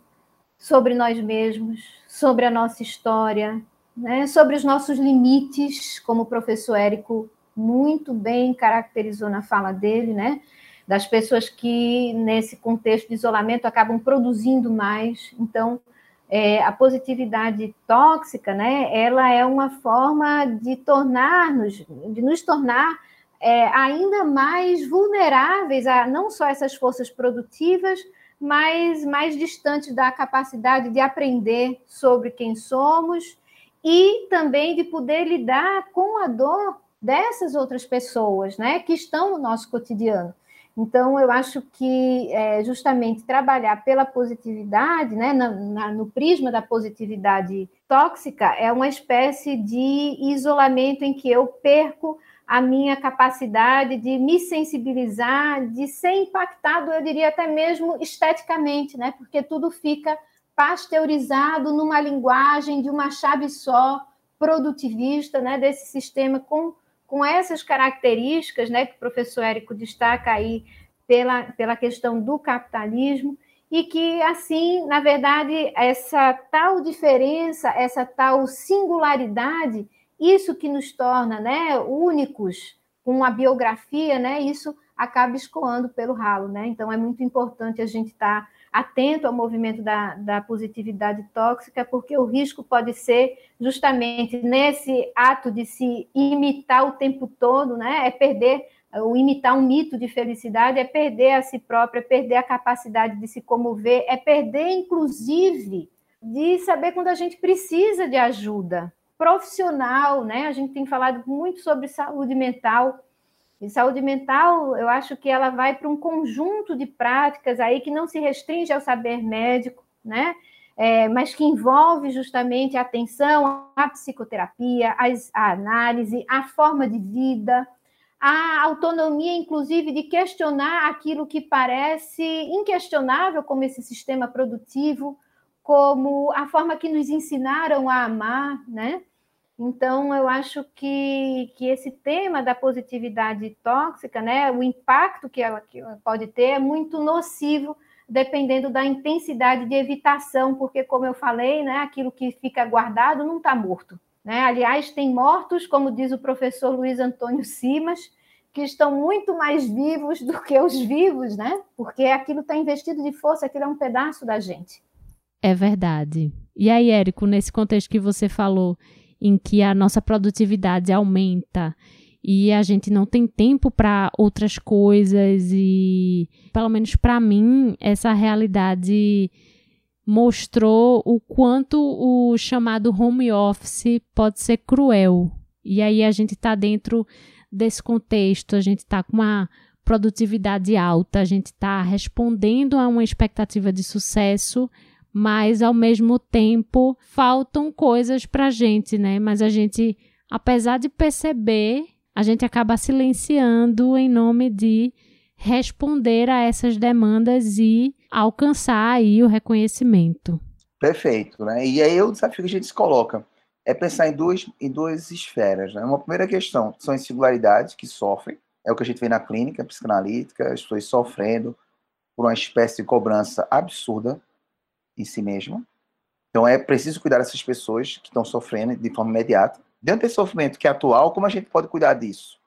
sobre nós mesmos, sobre a nossa história, né, sobre os nossos limites, como o professor Érico muito bem caracterizou na fala dele, né? Das pessoas que, nesse contexto de isolamento, acabam produzindo mais. Então, é, a positividade tóxica, né? Ela é uma forma de tornar-nos, de nos tornar é, ainda mais vulneráveis a não só essas forças produtivas, mas mais distantes da capacidade de aprender sobre quem somos e também de poder lidar com a dor dessas outras pessoas, né, que estão no nosso cotidiano. Então, eu acho que é, justamente trabalhar pela positividade, né, na, na, no prisma da positividade tóxica, é uma espécie de isolamento em que eu perco a minha capacidade de me sensibilizar, de ser impactado, eu diria até mesmo esteticamente, né, porque tudo fica pasteurizado numa linguagem de uma chave só produtivista, né, desse sistema com com essas características, né, que o professor Érico destaca aí pela, pela questão do capitalismo, e que, assim, na verdade, essa tal diferença, essa tal singularidade, isso que nos torna né, únicos com a biografia, né, isso acaba escoando pelo ralo. Né? Então, é muito importante a gente estar. Tá atento ao movimento da, da positividade tóxica, porque o risco pode ser justamente nesse ato de se imitar o tempo todo, né? É perder o imitar um mito de felicidade é perder a si própria, é perder a capacidade de se comover, é perder, inclusive, de saber quando a gente precisa de ajuda profissional, né? A gente tem falado muito sobre saúde mental. E saúde mental, eu acho que ela vai para um conjunto de práticas aí que não se restringe ao saber médico, né? É, mas que envolve justamente a atenção à psicoterapia, a análise, a forma de vida, a autonomia, inclusive, de questionar aquilo que parece inquestionável, como esse sistema produtivo, como a forma que nos ensinaram a amar, né? Então, eu acho que, que esse tema da positividade tóxica, né, o impacto que ela, que ela pode ter é muito nocivo, dependendo da intensidade de evitação, porque, como eu falei, né, aquilo que fica guardado não está morto. Né? Aliás, tem mortos, como diz o professor Luiz Antônio Simas, que estão muito mais vivos do que os vivos, né? Porque aquilo está investido de força, aquilo é um pedaço da gente. É verdade. E aí, Érico, nesse contexto que você falou, em que a nossa produtividade aumenta e a gente não tem tempo para outras coisas e pelo menos para mim essa realidade mostrou o quanto o chamado home office pode ser cruel. E aí a gente está dentro desse contexto, a gente está com uma produtividade alta, a gente está respondendo a uma expectativa de sucesso, mas ao mesmo tempo faltam coisas para a gente, né? Mas a gente, apesar de perceber, a gente acaba silenciando em nome de responder a essas demandas e alcançar aí o reconhecimento. Perfeito, né? E aí o desafio que a gente se coloca é pensar em duas, em duas esferas, né? Uma primeira questão são as singularidades que sofrem, é o que a gente vê na clínica psicanalítica, as pessoas sofrendo por uma espécie de cobrança absurda em si mesma. Então é preciso cuidar dessas pessoas que estão sofrendo de forma imediata. Dentro desse sofrimento que é atual, como a gente pode cuidar disso?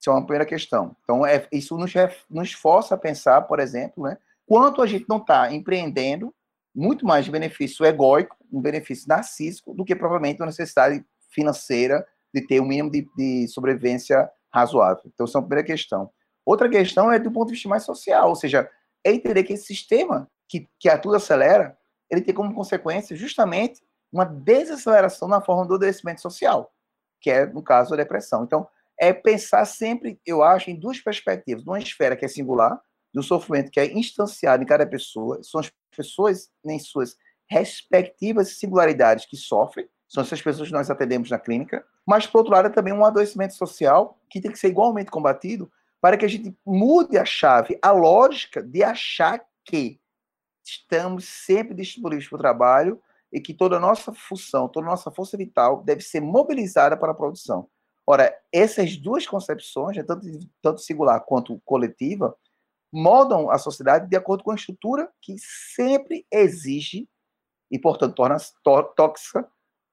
Isso é uma primeira questão. Então, é, isso nos, nos força a pensar, por exemplo, né, quanto a gente não está empreendendo muito mais benefício egóico, um benefício narcísico, do que provavelmente uma necessidade financeira de ter um mínimo de, de sobrevivência razoável. Então, essa é uma primeira questão. Outra questão é do ponto de vista mais social, ou seja, é entender que esse sistema que, que a tudo acelera, ele tem como consequência justamente uma desaceleração na forma do adoecimento social, que é, no caso, a depressão. Então, é pensar sempre, eu acho, em duas perspectivas. Numa esfera que é singular, do sofrimento que é instanciado em cada pessoa, são as pessoas em suas respectivas singularidades que sofrem, são essas pessoas que nós atendemos na clínica, mas, por outro lado, é também um adoecimento social que tem que ser igualmente combatido para que a gente mude a chave, a lógica de achar que estamos sempre disponíveis para o trabalho e que toda a nossa função, toda a nossa força vital deve ser mobilizada para a produção. Ora, essas duas concepções, né, tanto, tanto singular quanto coletiva, moldam a sociedade de acordo com a estrutura que sempre exige e, portanto, torna tóxica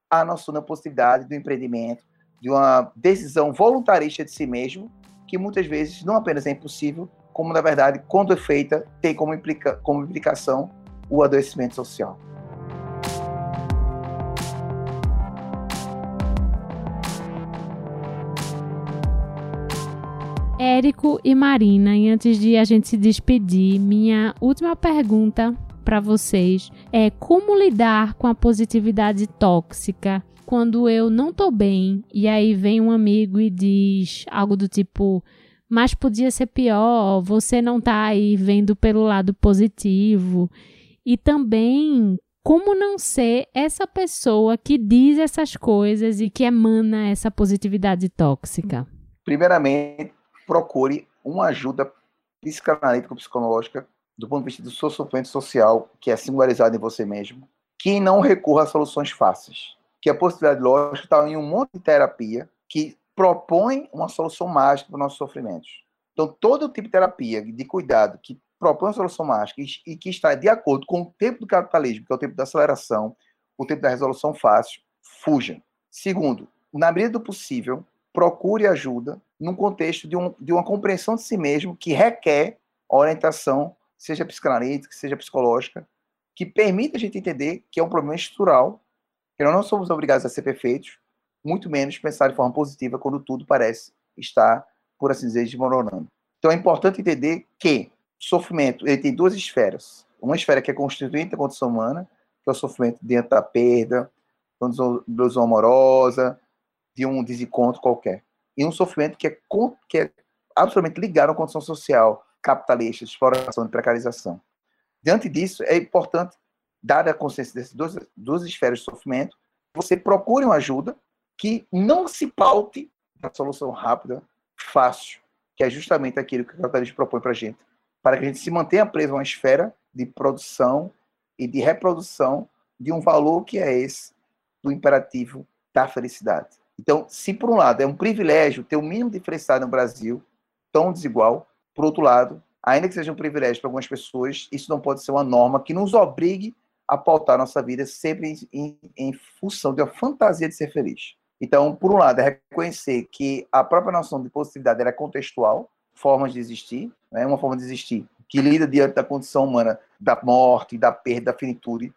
a da possibilidade do empreendimento, de uma decisão voluntarista de si mesmo, que muitas vezes não apenas é impossível, como, na verdade, quando é feita, tem como, implica, como implicação o adoecimento social. Érico e Marina, e antes de a gente se despedir, minha última pergunta para vocês é como lidar com a positividade tóxica quando eu não tô bem e aí vem um amigo e diz algo do tipo mas podia ser pior, você não tá aí vendo pelo lado positivo. E também como não ser essa pessoa que diz essas coisas e que emana essa positividade tóxica? Primeiramente, procure uma ajuda psicanalítica psicológica do ponto de vista do seu sofrimento social, que é singularizado em você mesmo, que não recorra a soluções fáceis. Que a possibilidade lógica está em um monte de terapia que propõe uma solução mágica para os nossos sofrimentos. Então, todo tipo de terapia de cuidado que propõe uma solução mágica e que está de acordo com o tempo do capitalismo, que é o tempo da aceleração, o tempo da resolução fácil, fuja. Segundo, na medida do possível, procure ajuda num contexto de, um, de uma compreensão de si mesmo que requer orientação, seja psicanalítica, seja psicológica, que permita a gente entender que é um problema estrutural, que nós não somos obrigados a ser perfeitos, muito menos pensar de forma positiva quando tudo parece estar por assim dizer, desmoronando. Então é importante entender que o sofrimento ele tem duas esferas. Uma esfera que é constituinte da condição humana, que é o sofrimento dentro da perda, de ilusão amorosa, de um desencontro qualquer. E um sofrimento que é, que é absolutamente ligado à condição social capitalista, de exploração, de precarização. Diante disso, é importante, dada a consciência dessas duas, duas esferas de sofrimento, você procure uma ajuda que não se paute na solução rápida, fácil, que é justamente aquilo que o capitalismo propõe para a gente, para que a gente se mantenha preso a uma esfera de produção e de reprodução de um valor que é esse do imperativo da felicidade. Então, se por um lado é um privilégio ter o mínimo de felicidade no Brasil, tão desigual, por outro lado, ainda que seja um privilégio para algumas pessoas, isso não pode ser uma norma que nos obrigue a pautar nossa vida sempre em, em, em função de uma fantasia de ser feliz. Então, por um lado, é reconhecer que a própria noção de positividade é contextual, formas de existir, né? uma forma de existir que lida diante da condição humana da morte, da perda, da finitude,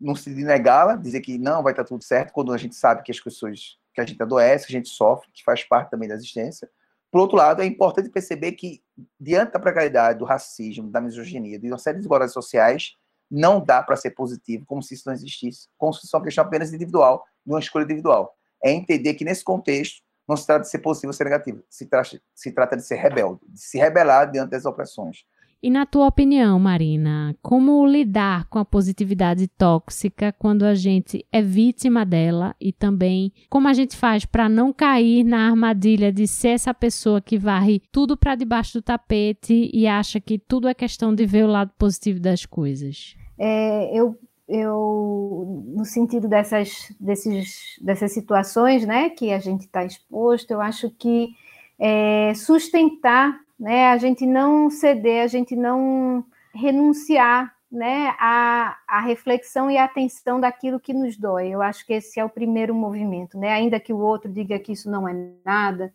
não se negá-la, dizer que não, vai estar tudo certo, quando a gente sabe que as pessoas, que a gente adoece, que a gente sofre, que faz parte também da existência. Por outro lado, é importante perceber que, diante da precariedade, do racismo, da misoginia, de uma série de desigualdades sociais, não dá para ser positivo como se isso não existisse, como se isso é uma questão apenas individual, de uma escolha individual. É entender que, nesse contexto, não se trata de ser positivo ou ser negativo, se trata, se trata de ser rebelde, de se rebelar diante das opressões. E na tua opinião, Marina, como lidar com a positividade tóxica quando a gente é vítima dela e também como a gente faz para não cair na armadilha de ser essa pessoa que varre tudo para debaixo do tapete e acha que tudo é questão de ver o lado positivo das coisas? É, eu, eu, no sentido dessas, desses, dessas situações, né, que a gente está exposto, eu acho que é, sustentar né? A gente não ceder, a gente não renunciar, né? A, a reflexão e a atenção daquilo que nos dói. Eu acho que esse é o primeiro movimento, né? Ainda que o outro diga que isso não é nada,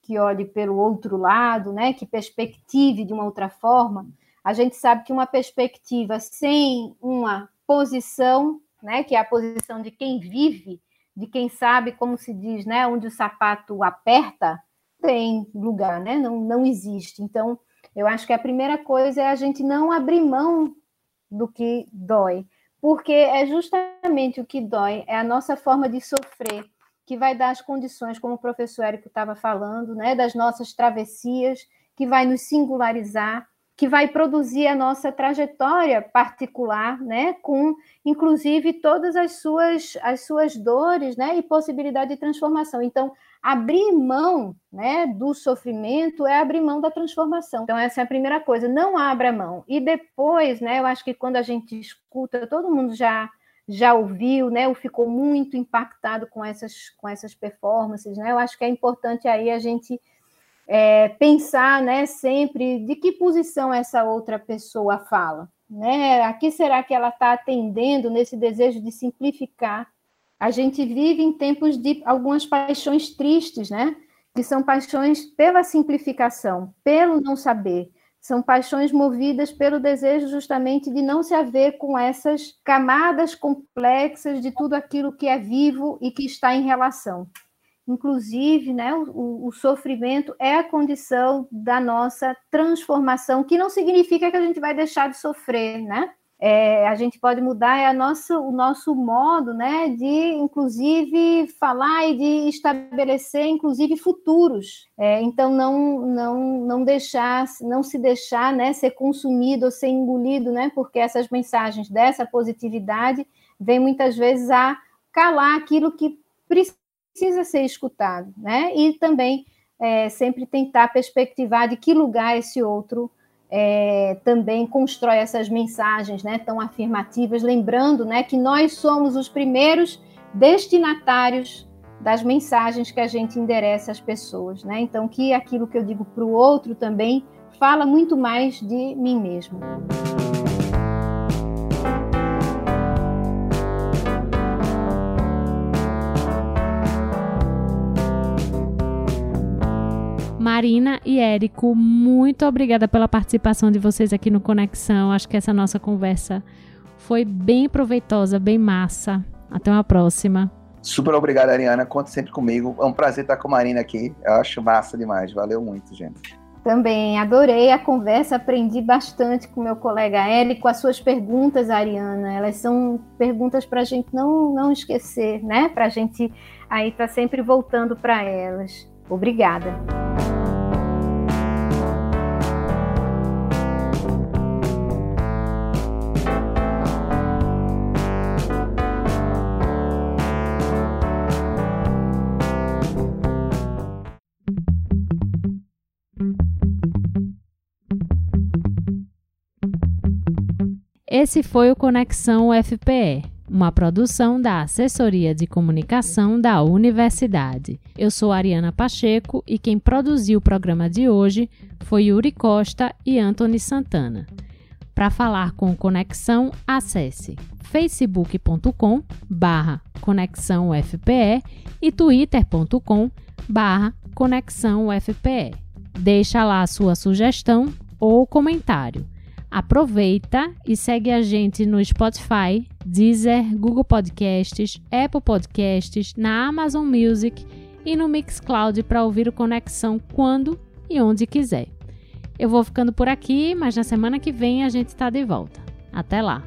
que olhe pelo outro lado, né? Que perspective de uma outra forma. A gente sabe que uma perspectiva sem uma posição, né? Que é a posição de quem vive, de quem sabe, como se diz, né? Onde o sapato aperta, tem lugar, né? Não, não existe. Então, eu acho que a primeira coisa é a gente não abrir mão do que dói, porque é justamente o que dói, é a nossa forma de sofrer, que vai dar as condições, como o professor Érico estava falando, né, das nossas travessias, que vai nos singularizar, que vai produzir a nossa trajetória particular, né, com inclusive todas as suas as suas dores, né, e possibilidade de transformação. Então, abrir mão né, do sofrimento é abrir mão da transformação. Então, essa é a primeira coisa, não abra mão. E depois, né, eu acho que quando a gente escuta, todo mundo já já ouviu, né, ou ficou muito impactado com essas, com essas performances, né? Eu acho que é importante aí a gente é, pensar, né, sempre de que posição essa outra pessoa fala, né? A que será que ela está atendendo nesse desejo de simplificar a gente vive em tempos de algumas paixões tristes, né? Que são paixões pela simplificação, pelo não saber. São paixões movidas pelo desejo justamente de não se haver com essas camadas complexas de tudo aquilo que é vivo e que está em relação. Inclusive, né, o, o sofrimento é a condição da nossa transformação, que não significa que a gente vai deixar de sofrer, né? é, a gente pode mudar é a nossa, o nosso modo, né, de inclusive falar e de estabelecer, inclusive futuros. É, então não, não, não deixar, não se deixar, né, ser consumido ou ser engolido, né, porque essas mensagens dessa positividade vêm muitas vezes a calar aquilo que precisa ser escutado, né, e também é, sempre tentar perspectivar de que lugar esse outro é, também constrói essas mensagens né, tão afirmativas, lembrando né, que nós somos os primeiros destinatários das mensagens que a gente endereça às pessoas. Né? Então, que aquilo que eu digo para o outro também fala muito mais de mim mesmo. Marina e Érico, muito obrigada pela participação de vocês aqui no Conexão. Acho que essa nossa conversa foi bem proveitosa, bem massa. Até uma próxima. Super obrigado, Ariana. Conte sempre comigo. É um prazer estar com a Marina aqui. Eu acho massa demais. Valeu muito, gente. Também adorei a conversa, aprendi bastante com meu colega Eli, com as suas perguntas, Ariana. Elas são perguntas para a gente não, não esquecer, né? Para a gente aí estar tá sempre voltando para elas. Obrigada. Esse foi o Conexão UFPE, uma produção da Assessoria de Comunicação da Universidade. Eu sou Ariana Pacheco e quem produziu o programa de hoje foi Yuri Costa e Anthony Santana. Para falar com Conexão, acesse facebook.com barra Conexão UFPE e twitter.com barra Conexão UFPE. Deixa lá a sua sugestão ou comentário. Aproveita e segue a gente no Spotify, Deezer, Google Podcasts, Apple Podcasts, na Amazon Music e no Mixcloud para ouvir o Conexão quando e onde quiser. Eu vou ficando por aqui, mas na semana que vem a gente está de volta. Até lá!